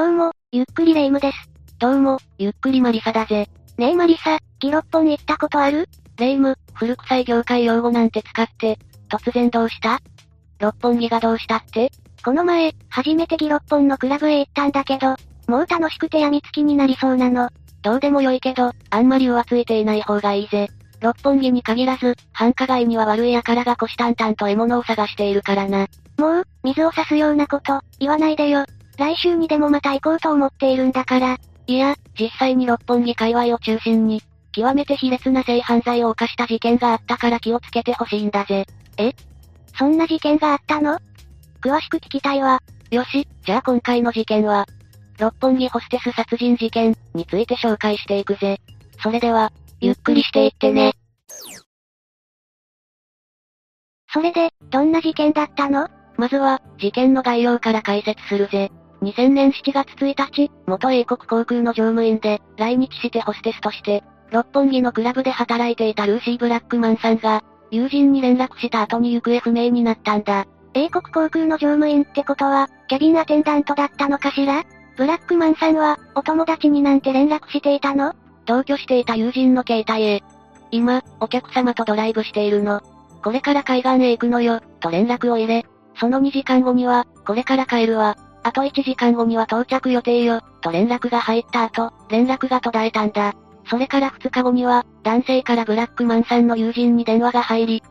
どうも、ゆっくりレ夢ムです。どうも、ゆっくりマリサだぜ。ねえマリサ、ギロッポン行ったことある？レ夢ム、古臭い業界用語なんて使って、突然どうした？六本木がどうしたって？この前、初めてギロッポンのクラブへ行ったんだけど、もう楽しくて病みつきになりそうなの。どうでもよいけど、あんまり浮ついていない方がいいぜ。六本木に限らず、繁華街には悪い輩が虎視眈々と獲物を探しているからな。もう、水を差すようなこと、言わないでよ。来週にでもまた行こうと思っているんだから。いや、実際に六本木界隈を中心に、極めて卑劣な性犯罪を犯した事件があったから気をつけてほしいんだぜ。え？そんな事件があったの？詳しく聞きたいわ。よし、じゃあ今回の事件は、六本木ホステス殺人事件について紹介していくぜ。それでは、ゆっくりしていってね。それで、どんな事件だったの？まずは、事件の概要から解説するぜ。2000年7月1日、元英国航空の乗務員で、来日してホステスとして、六本木のクラブで働いていたルーシー・ブラックマンさんが、友人に連絡した後に行方不明になったんだ。英国航空の乗務員ってことは、キャビンアテンダントだったのかしら？ブラックマンさんは、お友達になんて連絡していたの？同居していた友人の携帯へ。今、お客様とドライブしているの。これから海岸へ行くのよ、と連絡を入れ、その2時間後には、これから帰るわ、あと1時間後には到着予定よ、と連絡が入った後、連絡が途絶えたんだ。それから2日後には、男性からブラックマンさんの友人に電話が入り、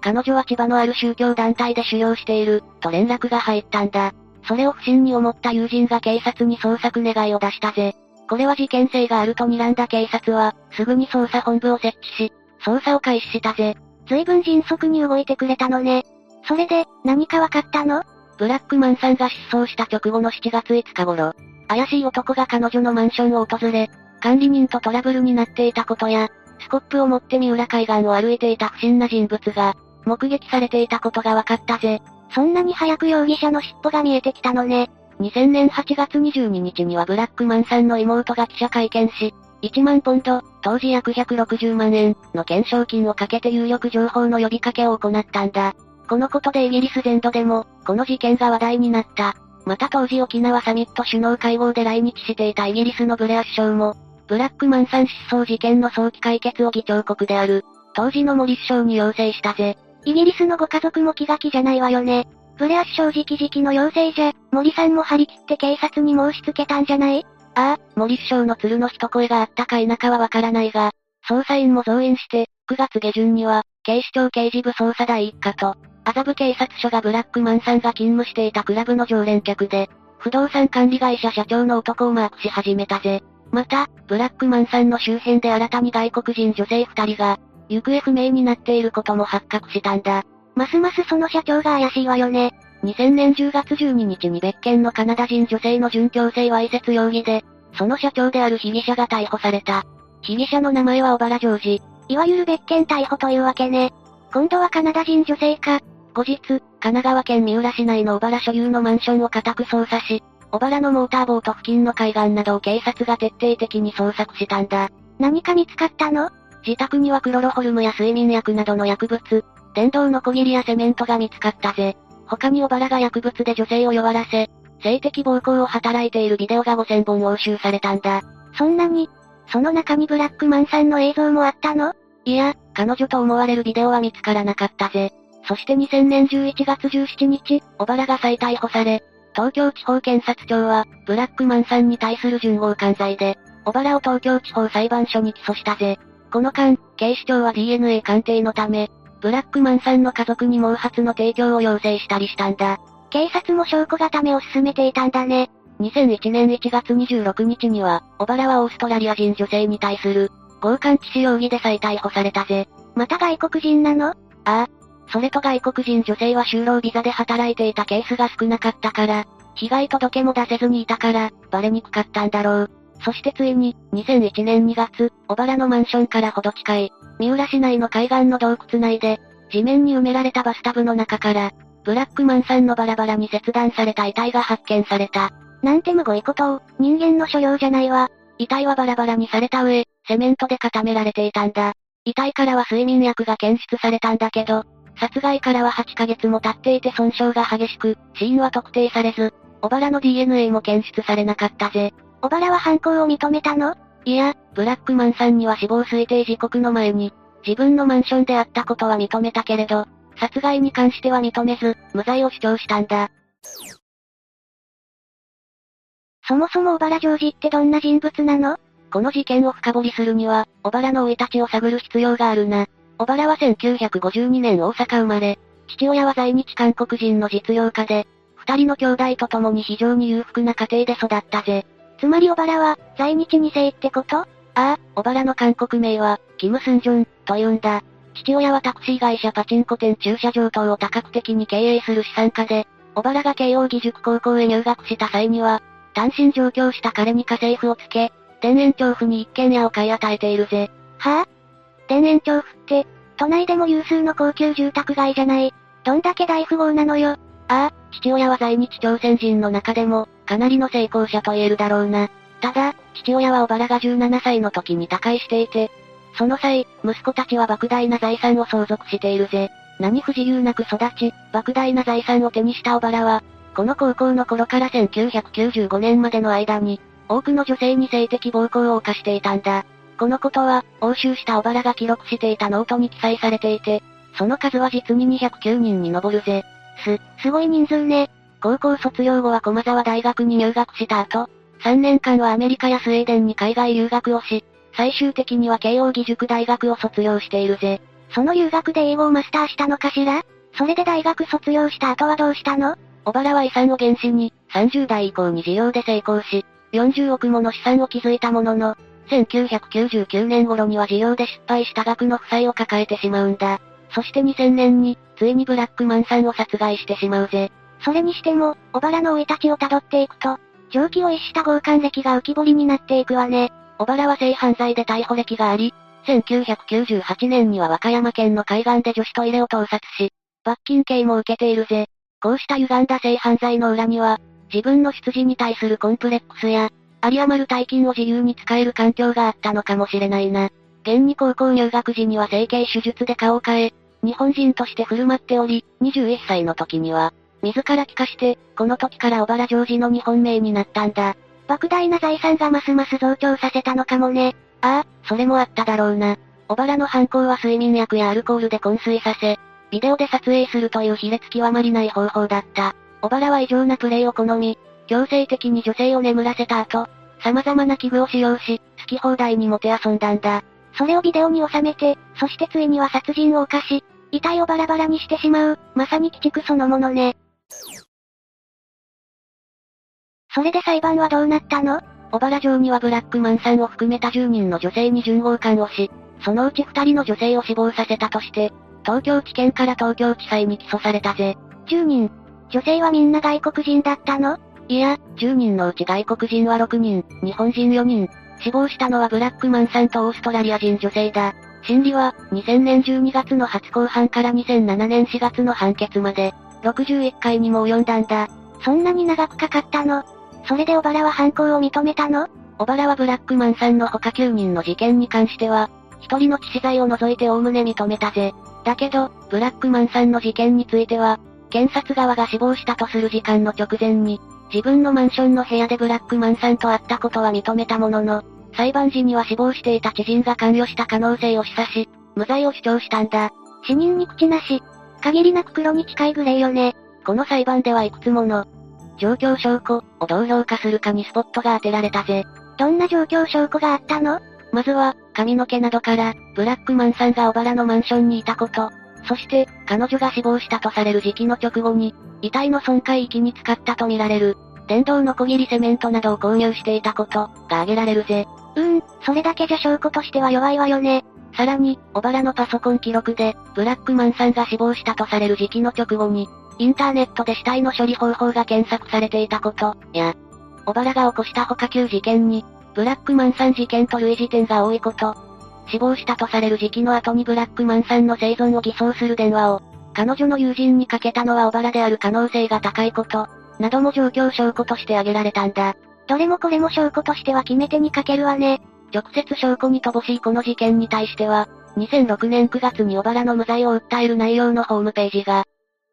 彼女は千葉のある宗教団体で修行している、と連絡が入ったんだ。それを不審に思った友人が警察に捜索願いを出したぜ。これは事件性があると睨んだ警察は、すぐに捜査本部を設置し、捜査を開始したぜ。随分迅速に動いてくれたのね。それで、何かわかったの？ブラックマンさんが失踪した直後の7月5日頃、怪しい男が彼女のマンションを訪れ、管理人とトラブルになっていたことや、スコップを持って三浦海岸を歩いていた不審な人物が、目撃されていたことが分かったぜ。そんなに早く容疑者の尻尾が見えてきたのね。2000年8月22日にはブラックマンさんの妹が記者会見し、1万ポンド、当時約160万円の懸賞金をかけて有力情報の呼びかけを行ったんだ。このことでイギリス全土でも、この事件が話題になった。また当時沖縄サミット首脳会合で来日していたイギリスのブレア首相も、ブラックマンさん失踪事件の早期解決を議長国である、当時のモリス首相に要請したぜ。イギリスのご家族も気が気じゃないわよね。ブレア首相直々の要請じゃ、森さんも張り切って警察に申し付けたんじゃない？ああ、森首相の鶴の一声があったか否かはわからないが、捜査員も増員して、9月下旬には、警視庁刑事部捜査第一課と、麻布警察署がブラックマンさんが勤務していたクラブの常連客で、不動産管理会社社長の男をマークし始めたぜ。また、ブラックマンさんの周辺で新たに外国人女性二人が、行方不明になっていることも発覚したんだ。ますますその社長が怪しいわよね。2000年10月12日に別件のカナダ人女性の準強制わいせつ容疑で、その社長である被疑者が逮捕された。被疑者の名前は小原ジョージ。いわゆる別件逮捕というわけね。今度はカナダ人女性か。後日、神奈川県三浦市内の小原所有のマンションを家宅捜査し、小原のモーターボート付近の海岸などを警察が徹底的に捜索したんだ。何か見つかったの？自宅にはクロロホルムや睡眠薬などの薬物、電動の小切りやセメントが見つかったぜ。他に小原が薬物で女性を弱らせ、性的暴行を働いているビデオが5000本押収されたんだ。そんなに？その中にブラックマンさんの映像もあったの？いや、彼女と思われるビデオは見つからなかったぜ。そして2000年11月17日、小原が再逮捕され、東京地方検察庁は、ブラックマンさんに対する順合犯罪で、小原を東京地方裁判所に起訴したぜ。この間、警視庁は DNA 鑑定のため、ブラックマンさんの家族に毛髪の提供を要請したりしたんだ。警察も証拠固めを進めていたんだね。2001年1月26日には、小原はオーストラリア人女性に対する、強姦致死容疑で再逮捕されたぜ。また外国人なの？ああ、それと外国人女性は就労ビザで働いていたケースが少なかったから、被害届も出せずにいたから、バレにくかったんだろう。そしてついに、2001年2月、小原のマンションからほど近い、三浦市内の海岸の洞窟内で、地面に埋められたバスタブの中から、ブラックマンさんのバラバラに切断された遺体が発見された。なんてむごいことを、人間の所領じゃないわ。遺体はバラバラにされた上、セメントで固められていたんだ。遺体からは睡眠薬が検出されたんだけど、殺害からは8ヶ月も経っていて損傷が激しく、死因は特定されず、小原の DNA も検出されなかったぜ。小原は犯行を認めたの？いや、ブラックマンさんには死亡推定時刻の前に、自分のマンションであったことは認めたけれど、殺害に関しては認めず、無罪を主張したんだ。そもそも小原ジョージってどんな人物なの？この事件を深掘りするには、小原の生い立ちを探る必要があるな。小原は1952年大阪生まれ、父親は在日韓国人の実業家で、二人の兄弟と共に非常に裕福な家庭で育ったぜ。つまり小原は、在日二世ってこと？ああ、小原の韓国名は、キム・スンジョン、と言うんだ。父親はタクシー会社パチンコ店駐車場等を多角的に経営する資産家で、小原が慶応義塾高校へ入学した際には、単身上京した彼に家政婦をつけ、田園調布に一軒家を買い与えているぜ。はぁ、あ、田園調布って、都内でも有数の高級住宅街じゃない。どんだけ大富豪なのよ。ああ、父親は在日朝鮮人の中でも、かなりの成功者と言えるだろうな。ただ、父親は小原が17歳の時に他界していて、その際、息子たちは莫大な財産を相続しているぜ。何不自由なく育ち、莫大な財産を手にした小原は、この高校の頃から1995年までの間に、多くの女性に性的暴行を犯していたんだ。このことは、押収した織原が記録していたノートに記載されていて、その数は実に209人に上るぜ。す、すごい人数ね。高校卒業後は駒沢大学に入学した後、3年間はアメリカやスウェーデンに海外留学をし、最終的には慶応義塾大学を卒業しているぜ。その留学で英語をマスターしたのかしら？それで大学卒業した後はどうしたの？小原は遺産を原資に、30代以降に事業で成功し、40億もの資産を築いたものの、1999年頃には事業で失敗した額の負債を抱えてしまうんだ。そして2000年に、ついにブラックマンさんを殺害してしまうぜ。それにしても、小原の生い立ちを辿っていくと、蒸気を逸した強姦歴が浮き彫りになっていくわね。小原は性犯罪で逮捕歴があり、1998年には和歌山県の海岸で女子トイレを盗撮し、罰金刑も受けているぜ。こうした歪んだ性犯罪の裏には、自分の出自に対するコンプレックスや、有り余る大金を自由に使える環境があったのかもしれないな。現に高校入学時には整形手術で顔を変え、日本人として振る舞っており、21歳の時には、自ら帰化して、この時から小原ジョージの日本名になったんだ。莫大な財産がますます増長させたのかもね。ああ、それもあっただろうな。小原の犯行は睡眠薬やアルコールで昏睡させ、ビデオで撮影するという卑劣極まりない方法だった。小原は異常なプレイを好み、強制的に女性を眠らせた後、様々な器具を使用し、好き放題にもて遊んだんだ。それをビデオに収めて、そしてついには殺人を犯し、遺体をバラバラにしてしまう、まさに鬼畜そのものね。それで裁判はどうなったの？小原城にはブラックマンさんを含めた10人の女性に順合姦をし、そのうち2人の女性を死亡させたとして、東京地検から東京地裁に起訴されたぜ。10人女性はみんな外国人だったの？いや、10人のうち外国人は6人、日本人4人。死亡したのはブラックマンさんとオーストラリア人女性だ。審理は、2000年12月の初公判から2007年4月の判決まで、61回にも及んだんだ。そんなに長くかかったの？それで小原は犯行を認めたの？小原はブラックマンさんの他9人の事件に関しては、1人の致死罪を除いて概ね認めたぜ。だけど、ブラックマンさんの事件については、検察側が死亡したとする時間の直前に、自分のマンションの部屋でブラックマンさんと会ったことは認めたものの、裁判時には死亡していた知人が関与した可能性を示唆し、無罪を主張したんだ。死人に口なし。限りなく黒に近いグレーよね。この裁判ではいくつもの、状況証拠をどう評価するかにスポットが当てられたぜ。どんな状況証拠があったの？まずは、髪の毛などから、ブラックマンさんが小原のマンションにいたこと。そして、彼女が死亡したとされる時期の直後に、遺体の損壊域に使ったとみられる、電動の小切りセメントなどを購入していたこと、が挙げられるぜ。うーん、それだけじゃ証拠としては弱いわよね。さらに、小原のパソコン記録で、ブラックマンさんが死亡したとされる時期の直後に、インターネットで死体の処理方法が検索されていたこと、や、小原が起こした他9事件に、ブラックマンさん事件と類似点が多いこと、死亡したとされる時期の後にブラックマンさんの生存を偽装する電話を、彼女の友人にかけたのは小原である可能性が高いこと、なども状況証拠として挙げられたんだ。どれもこれも証拠としては決め手にかけるわね。直接証拠に乏しいこの事件に対しては、2006年9月に小原の無罪を訴える内容のホームページが、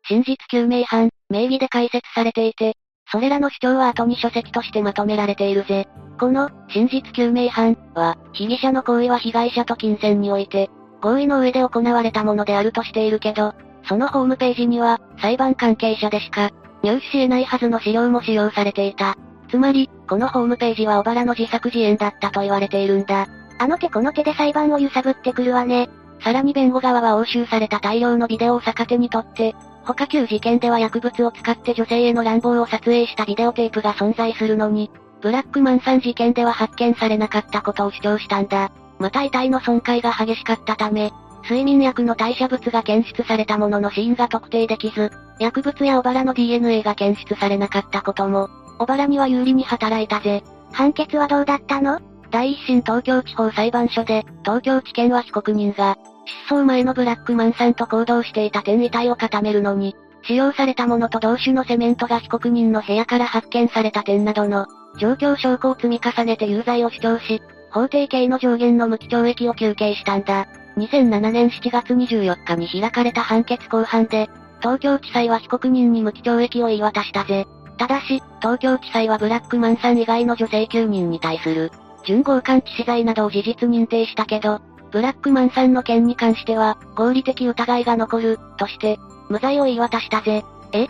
真実究明班、名義で開設されていて、それらの主張は後に書籍としてまとめられているぜ。この、真実究明犯は、被疑者の行為は被害者と金銭において、合意の上で行われたものであるとしているけど、そのホームページには、裁判関係者でしか、入手し得ないはずの資料も使用されていた。つまり、このホームページは小原の自作自演だったと言われているんだ。あの手この手で裁判を揺さぶってくるわね。さらに弁護側は押収された大量のビデオを逆手にとって、他旧事件では薬物を使って女性への乱暴を撮影したビデオテープが存在するのに、ブラックマンさん事件では発見されなかったことを主張したんだ。また遺体の損壊が激しかったため、睡眠薬の代謝物が検出されたものの死因が特定できず、薬物や小原の DNA が検出されなかったことも、小原には有利に働いたぜ。判決はどうだったの？第一審東京地方裁判所で、東京地検は被告人が、失踪前のブラックマンさんと行動していた点遺体を固めるのに、使用されたものと同種のセメントが被告人の部屋から発見された点などの、状況証拠を積み重ねて有罪を主張し、法定刑の上限の無期懲役を求刑したんだ。2007年7月24日に開かれた判決公判で、東京地裁は被告人に無期懲役を言い渡したぜ。ただし、東京地裁はブラックマンさん以外の女性9人に対する、準強姦致死罪などを事実認定したけど、ブラックマンさんの件に関しては、合理的疑いが残る、として、無罪を言い渡したぜ。え？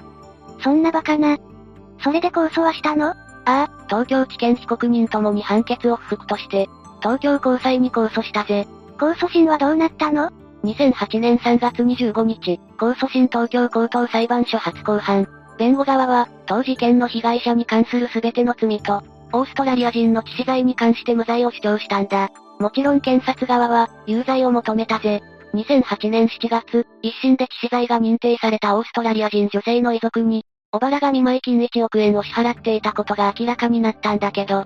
そんなバカな。それで控訴はしたの？ああ、東京地検被告人ともに判決を不服として、東京高裁に控訴したぜ。控訴審はどうなったの ?2008 年3月25日、控訴審東京高等裁判所初公判。弁護側は、当事件の被害者に関する全ての罪と、オーストラリア人の致死罪に関して無罪を主張したんだ。もちろん検察側は、有罪を求めたぜ。2008年7月、一審で致死罪が認定されたオーストラリア人女性の遺族に、小原が見舞金1億円を支払っていたことが明らかになったんだけど、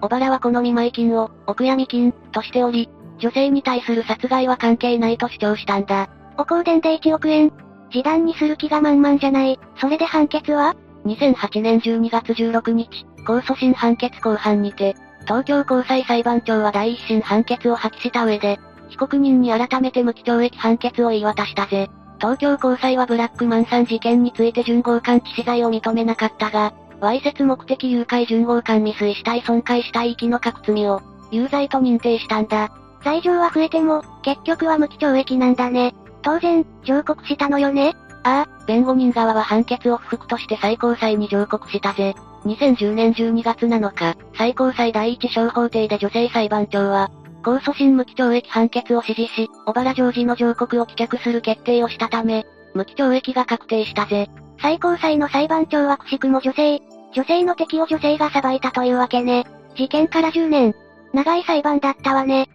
小原はこの見舞金を、お悔やみ金、としており、女性に対する殺害は関係ないと主張したんだ。お香典で1億円示談にする気が満々じゃない。それで判決は ?2008 年12月16日、控訴審判決公判にて、東京高裁裁判長は第一審判決を破棄した上で、被告人に改めて無期懲役判決を言い渡したぜ。東京高裁はブラックマンさん事件について準強姦致死罪を認めなかったが、わいせつ目的誘拐準強姦未遂死体損壊死体遺棄の各罪を、有罪と認定したんだ。罪状は増えても、結局は無期懲役なんだね。当然、上告したのよねああ、弁護人側は判決を不服として最高裁に上告したぜ。2010年12月7日、最高裁第一小法廷で女性裁判長は、控訴審無期懲役判決を支持し、小原ジョージの上告を棄却する決定をしたため、無期懲役が確定したぜ。最高裁の裁判長はくしくも女性、女性の敵を女性が裁いたというわけね。事件から10年。長い裁判だったわね。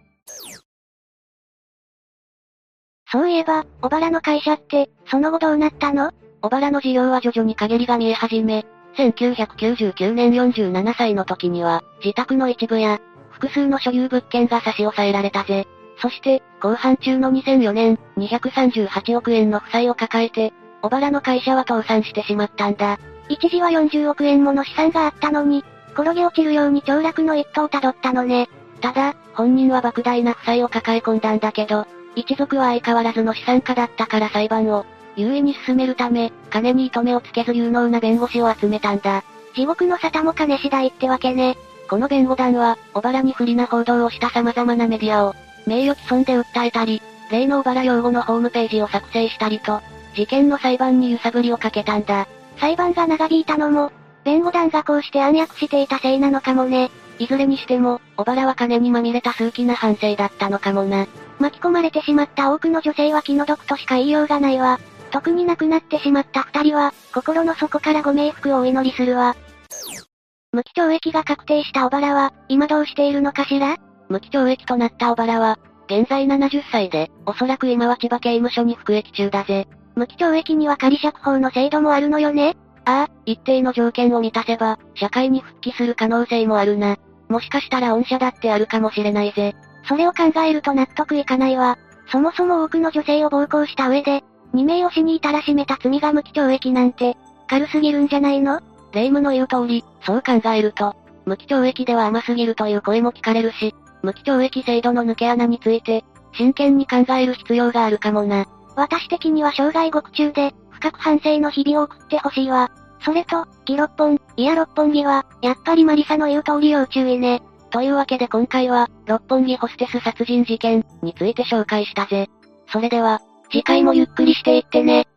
そういえば、小原の会社って、その後どうなったの？小原の事業は徐々に陰りが見え始め、1999年47歳の時には、自宅の一部や、複数の所有物件が差し押さえられたぜ。そして、後半中の2004年、238億円の負債を抱えて、小原の会社は倒産してしまったんだ。一時は40億円もの資産があったのに、転げ落ちるように凋落の一途をたどったのね。ただ、本人は莫大な負債を抱え込んだんだけど、一族は相変わらずの資産家だったから裁判を、優位に進めるため、金に糸目をつけず有能な弁護士を集めたんだ。地獄の沙汰も金次第ってわけね。この弁護団は、小原に不利な報道をした様々なメディアを、名誉毀損で訴えたり、例の小原用語のホームページを作成したりと、事件の裁判に揺さぶりをかけたんだ。裁判が長引いたのも、弁護団がこうして暗躍していたせいなのかもね。いずれにしても、小原は金にまみれた数奇な反省だったのかもな。巻き込まれてしまった多くの女性は気の毒としか言いようがないわ。特に亡くなってしまった二人は、心の底からご冥福をお祈りするわ。無期懲役が確定した小原は、今どうしているのかしら？無期懲役となった小原は、現在70歳で、おそらく今は千葉刑務所に服役中だぜ。無期懲役には仮釈放の制度もあるのよね？ああ、一定の条件を満たせば、社会に復帰する可能性もあるな。もしかしたら恩赦だってあるかもしれないぜ。それを考えると納得いかないわ。そもそも多くの女性を暴行した上で、2名を死にいたらしめた罪が無期懲役なんて、軽すぎるんじゃないの？霊夢の言う通り、そう考えると、無期懲役では甘すぎるという声も聞かれるし、無期懲役制度の抜け穴について、真剣に考える必要があるかもな。私的には生涯獄中で、深く反省の日々を送ってほしいわ。それと、ギロッポン、いや六本木は、やっぱりマリサの言う通り要注意ね。というわけで今回は、六本木ホステス殺人事件について紹介したぜ。それでは、次回もゆっくりしていってね。